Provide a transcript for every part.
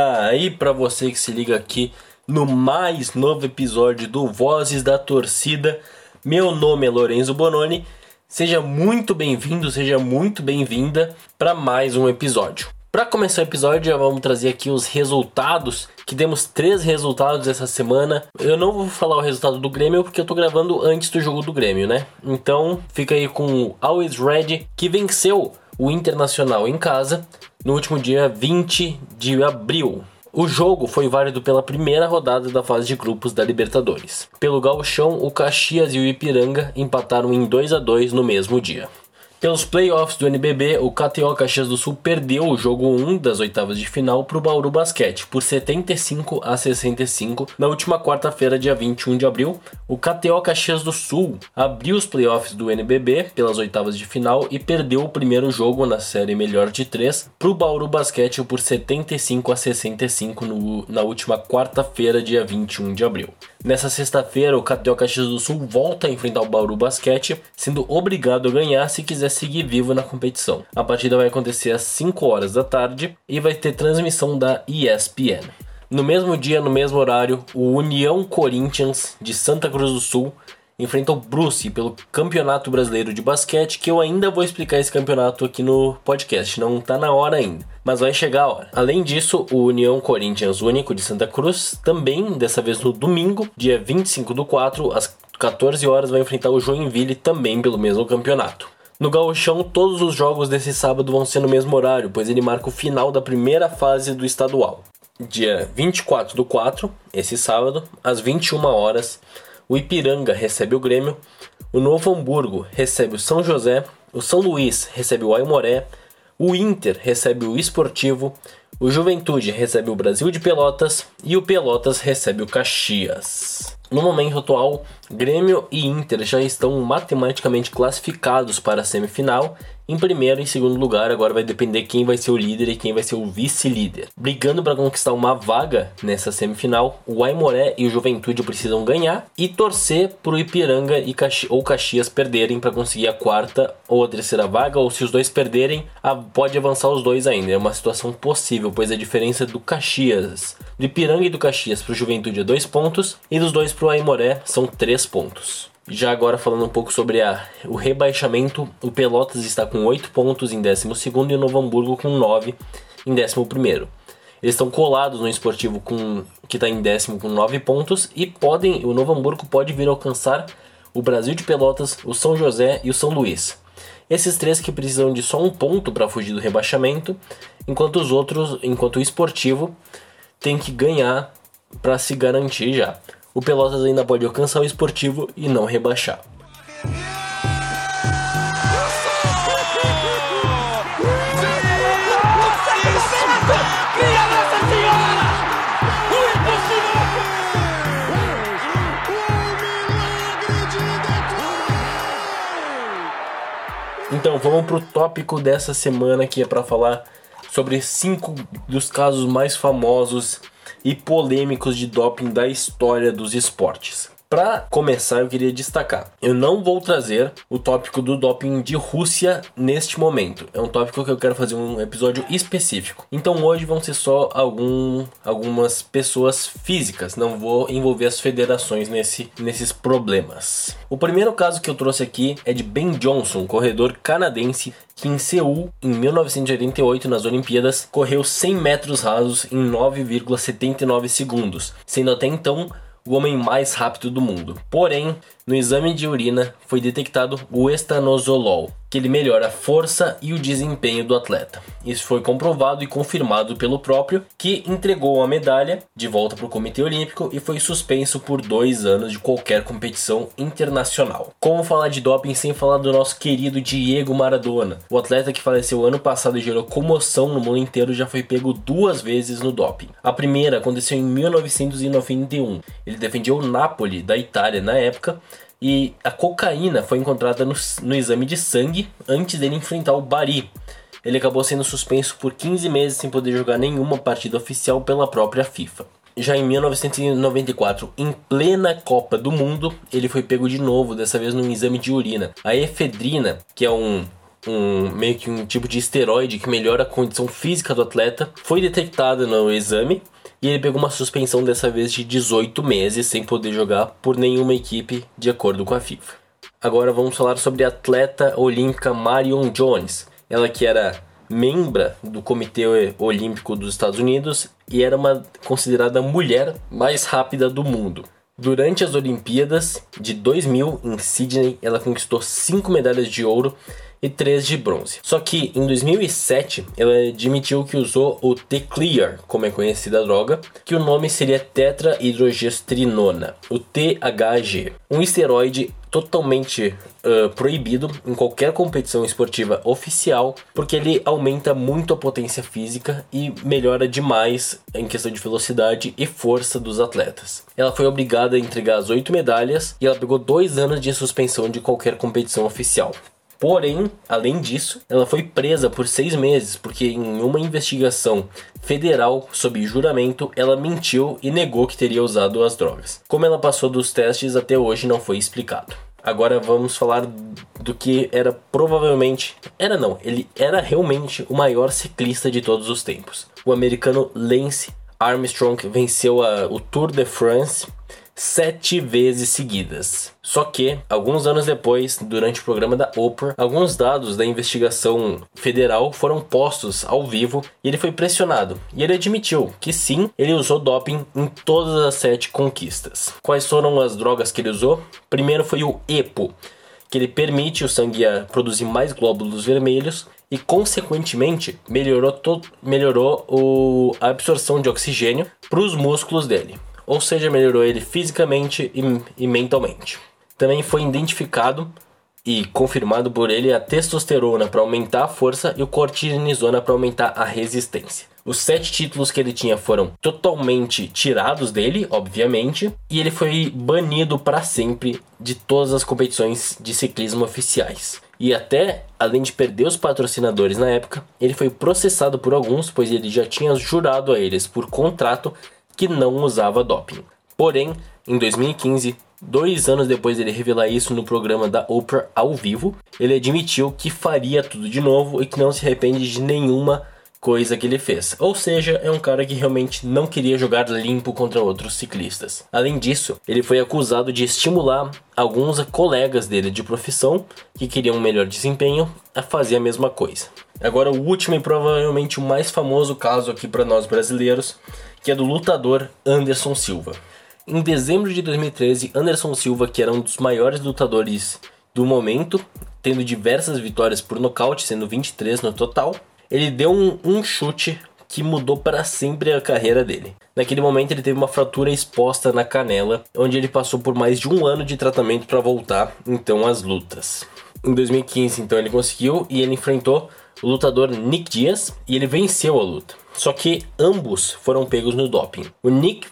Aí, para você que se liga aqui no mais novo episódio do Vozes da Torcida, meu nome é Lorenzo Bononi. Seja muito bem-vindo, seja muito bem-vinda para mais um episódio. Para começar o episódio, já vamos trazer aqui os resultados, que demos três resultados essa semana. Eu não vou falar o resultado do Grêmio porque eu tô gravando antes do jogo do Grêmio, né? Então, fica aí com o Always Red, que venceu o Internacional em casa no último dia 20 de abril. O jogo foi válido pela primeira rodada da fase de grupos da Libertadores. Pelo Gauchão, o Caxias e o Ipiranga empataram em 2 a 2 no mesmo dia. Pelos playoffs do NBB, o KTO Caxias do Sul perdeu o jogo 1 das oitavas de final para o Bauru Basquete por 75 a 65 na última quarta-feira, dia 21 de abril. O KTO Caxias do Sul abriu os playoffs do NBB pelas oitavas de final e perdeu o primeiro jogo na série melhor de 3 para o Bauru Basquete por 75 a 65 no, na última quarta-feira, dia 21 de abril. Nessa sexta-feira, o KTO Caxias do Sul volta a enfrentar o Bauru Basquete, sendo obrigado a ganhar se quiser seguir vivo na competição. A partida vai acontecer às 5 horas da tarde e vai ter transmissão da ESPN. No mesmo dia, no mesmo horário, o União Corinthians de Santa Cruz do Sul enfrenta o Bruce pelo Campeonato Brasileiro de Basquete, que eu ainda vou explicar esse campeonato aqui no podcast, não tá na hora ainda, mas vai chegar a hora. Além disso, o União Corinthians Único de Santa Cruz, também dessa vez no domingo, dia 25 do 4, às 14 horas, vai enfrentar o Joinville também pelo mesmo campeonato. No Gauchão, todos os jogos desse sábado vão ser no mesmo horário, pois ele marca o final da primeira fase do estadual. Dia 24 do 4, esse sábado, às 21 horas, o Ipiranga recebe o Grêmio, o Novo Hamburgo recebe o São José, o São Luís recebe o Aimoré, o Inter recebe o Esportivo, o Juventude recebe o Brasil de Pelotas e o Pelotas recebe o Caxias. No momento atual, Grêmio e Inter já estão matematicamente classificados para a semifinal em primeiro e segundo lugar, agora vai depender quem vai ser o líder e quem vai ser o vice-líder. Brigando para conquistar uma vaga nessa semifinal, o Aimoré e o Juventude precisam ganhar e torcer para o Ipiranga e Caxi ou Caxias perderem para conseguir a quarta ou a terceira vaga, ou se os dois perderem, pode avançar os dois ainda. É uma situação possível, pois a diferença do Caxias, do Ipiranga e do Caxias para o Juventude é dois pontos e dos dois para o Aimoré são três pontos. Já agora falando um pouco sobre a, o rebaixamento, o Pelotas está com 8 pontos em 12 e o Novo Hamburgo com 9 em 11. Eles estão colados no esportivo com, que está em décimo com 9 pontos e podem, o Novo Hamburgo pode vir alcançar o Brasil de Pelotas, o São José e o São Luís. Esses três que precisam de só um ponto para fugir do rebaixamento, enquanto os outros, enquanto o esportivo tem que ganhar para se garantir já o Pelotas ainda pode alcançar o esportivo e não rebaixar. Então vamos pro tópico dessa semana que é para falar sobre cinco dos casos mais famosos e polêmicos de doping da história dos esportes. Para começar, eu queria destacar: eu não vou trazer o tópico do doping de Rússia neste momento. É um tópico que eu quero fazer um episódio específico. Então hoje vão ser só algum, algumas pessoas físicas. Não vou envolver as federações nesse, nesses problemas. O primeiro caso que eu trouxe aqui é de Ben Johnson, corredor canadense que em Seul, em 1988, nas Olimpíadas, correu 100 metros rasos em 9,79 segundos, sendo até então o homem mais rápido do mundo. Porém, no exame de urina foi detectado o estanozolol, que ele melhora a força e o desempenho do atleta. Isso foi comprovado e confirmado pelo próprio, que entregou a medalha de volta para o Comitê Olímpico e foi suspenso por dois anos de qualquer competição internacional. Como falar de doping sem falar do nosso querido Diego Maradona? O atleta que faleceu ano passado e gerou comoção no mundo inteiro já foi pego duas vezes no doping. A primeira aconteceu em 1991. Ele defendia o Napoli da Itália na época e a cocaína foi encontrada no, no exame de sangue antes dele enfrentar o Bari. Ele acabou sendo suspenso por 15 meses sem poder jogar nenhuma partida oficial pela própria FIFA. Já em 1994, em plena Copa do Mundo, ele foi pego de novo, dessa vez num exame de urina. A efedrina, que é um um meio que um tipo de esteroide que melhora a condição física do atleta, foi detectada no exame e ele pegou uma suspensão dessa vez de 18 meses sem poder jogar por nenhuma equipe, de acordo com a FIFA. Agora vamos falar sobre a atleta olímpica Marion Jones, ela que era membra do Comitê Olímpico dos Estados Unidos e era uma considerada mulher mais rápida do mundo. Durante as Olimpíadas de 2000 em Sydney, ela conquistou 5 medalhas de ouro e 3 de bronze. Só que em 2007 ela admitiu que usou o T-Clear, como é conhecida a droga, que o nome seria tetrahidrogestrinona, o THG, um esteroide totalmente uh, proibido em qualquer competição esportiva oficial, porque ele aumenta muito a potência física e melhora demais em questão de velocidade e força dos atletas. Ela foi obrigada a entregar as oito medalhas e ela pegou dois anos de suspensão de qualquer competição oficial. Porém, além disso, ela foi presa por seis meses porque, em uma investigação federal sob juramento, ela mentiu e negou que teria usado as drogas. Como ela passou dos testes até hoje não foi explicado. Agora vamos falar do que era provavelmente. Era não, ele era realmente o maior ciclista de todos os tempos. O americano Lance Armstrong venceu a, o Tour de France sete vezes seguidas. Só que, alguns anos depois, durante o programa da Oprah, alguns dados da investigação federal foram postos ao vivo e ele foi pressionado. E ele admitiu que sim, ele usou doping em todas as sete conquistas. Quais foram as drogas que ele usou? Primeiro foi o EPO, que ele permite o sangue produzir mais glóbulos vermelhos e, consequentemente, melhorou, melhorou a absorção de oxigênio para os músculos dele ou seja, melhorou ele fisicamente e, e mentalmente. Também foi identificado e confirmado por ele a testosterona para aumentar a força e o cortisona para aumentar a resistência. Os sete títulos que ele tinha foram totalmente tirados dele, obviamente, e ele foi banido para sempre de todas as competições de ciclismo oficiais. E até, além de perder os patrocinadores na época, ele foi processado por alguns, pois ele já tinha jurado a eles por contrato que não usava doping. Porém, em 2015, dois anos depois dele revelar isso no programa da Oprah ao vivo, ele admitiu que faria tudo de novo e que não se arrepende de nenhuma coisa que ele fez. Ou seja, é um cara que realmente não queria jogar limpo contra outros ciclistas. Além disso, ele foi acusado de estimular alguns colegas dele de profissão que queriam um melhor desempenho a fazer a mesma coisa. Agora, o último e provavelmente o mais famoso caso aqui para nós brasileiros que é do lutador Anderson Silva. Em dezembro de 2013, Anderson Silva, que era um dos maiores lutadores do momento, tendo diversas vitórias por nocaute, sendo 23 no total, ele deu um, um chute que mudou para sempre a carreira dele. Naquele momento ele teve uma fratura exposta na canela, onde ele passou por mais de um ano de tratamento para voltar então às lutas. Em 2015 então ele conseguiu e ele enfrentou o lutador Nick Diaz e ele venceu a luta. Só que ambos foram pegos no doping. O Nick,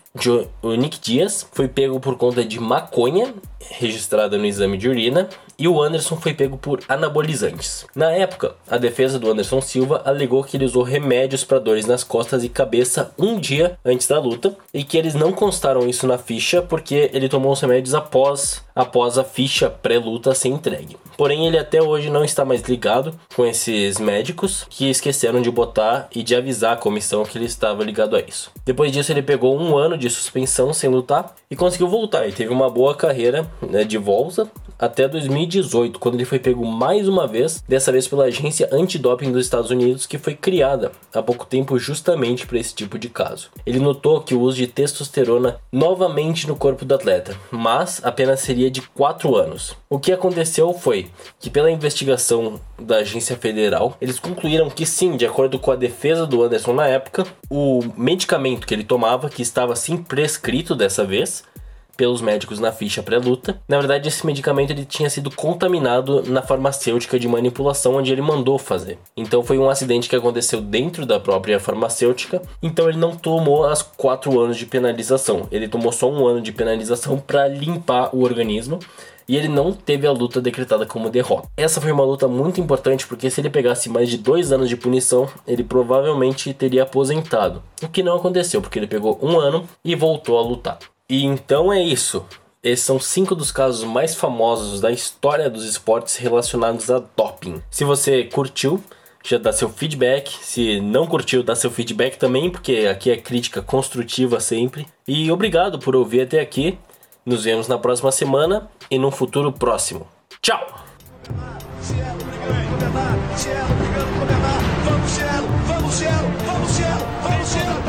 o Nick Diaz foi pego por conta de maconha, registrada no exame de urina, e o Anderson foi pego por anabolizantes. Na época, a defesa do Anderson Silva alegou que ele usou remédios para dores nas costas e cabeça um dia antes da luta e que eles não constaram isso na ficha porque ele tomou os remédios após, após a ficha pré-luta ser entregue. Porém, ele até hoje não está mais ligado com esses médicos que esqueceram de botar e de avisar a comissão que ele estava ligado a isso. Depois disso, ele pegou um ano de suspensão sem lutar e conseguiu voltar. E teve uma boa carreira né, de volta até 2018, quando ele foi pego mais uma vez, dessa vez pela agência antidoping dos Estados Unidos, que foi criada há pouco tempo justamente para esse tipo de caso. Ele notou que o uso de testosterona novamente no corpo do atleta, mas apenas seria de 4 anos. O que aconteceu foi que, pela investigação da agência federal, eles concluíram que sim, de acordo com a defesa do Anderson na época, o medicamento que ele tomava, que estava sim prescrito dessa vez, pelos médicos na ficha pré-luta. Na verdade, esse medicamento ele tinha sido contaminado na farmacêutica de manipulação onde ele mandou fazer. Então foi um acidente que aconteceu dentro da própria farmacêutica. Então ele não tomou as quatro anos de penalização. Ele tomou só um ano de penalização para limpar o organismo e ele não teve a luta decretada como derrota. Essa foi uma luta muito importante porque se ele pegasse mais de dois anos de punição, ele provavelmente teria aposentado. O que não aconteceu, porque ele pegou um ano e voltou a lutar. E então é isso. Esses são cinco dos casos mais famosos da história dos esportes relacionados a doping. Se você curtiu, já dá seu feedback. Se não curtiu, dá seu feedback também, porque aqui é crítica construtiva sempre. E obrigado por ouvir até aqui. Nos vemos na próxima semana e num futuro próximo. Tchau! Vamos, Cielo, vamos, Cielo, vamos, Cielo, vamos, Cielo.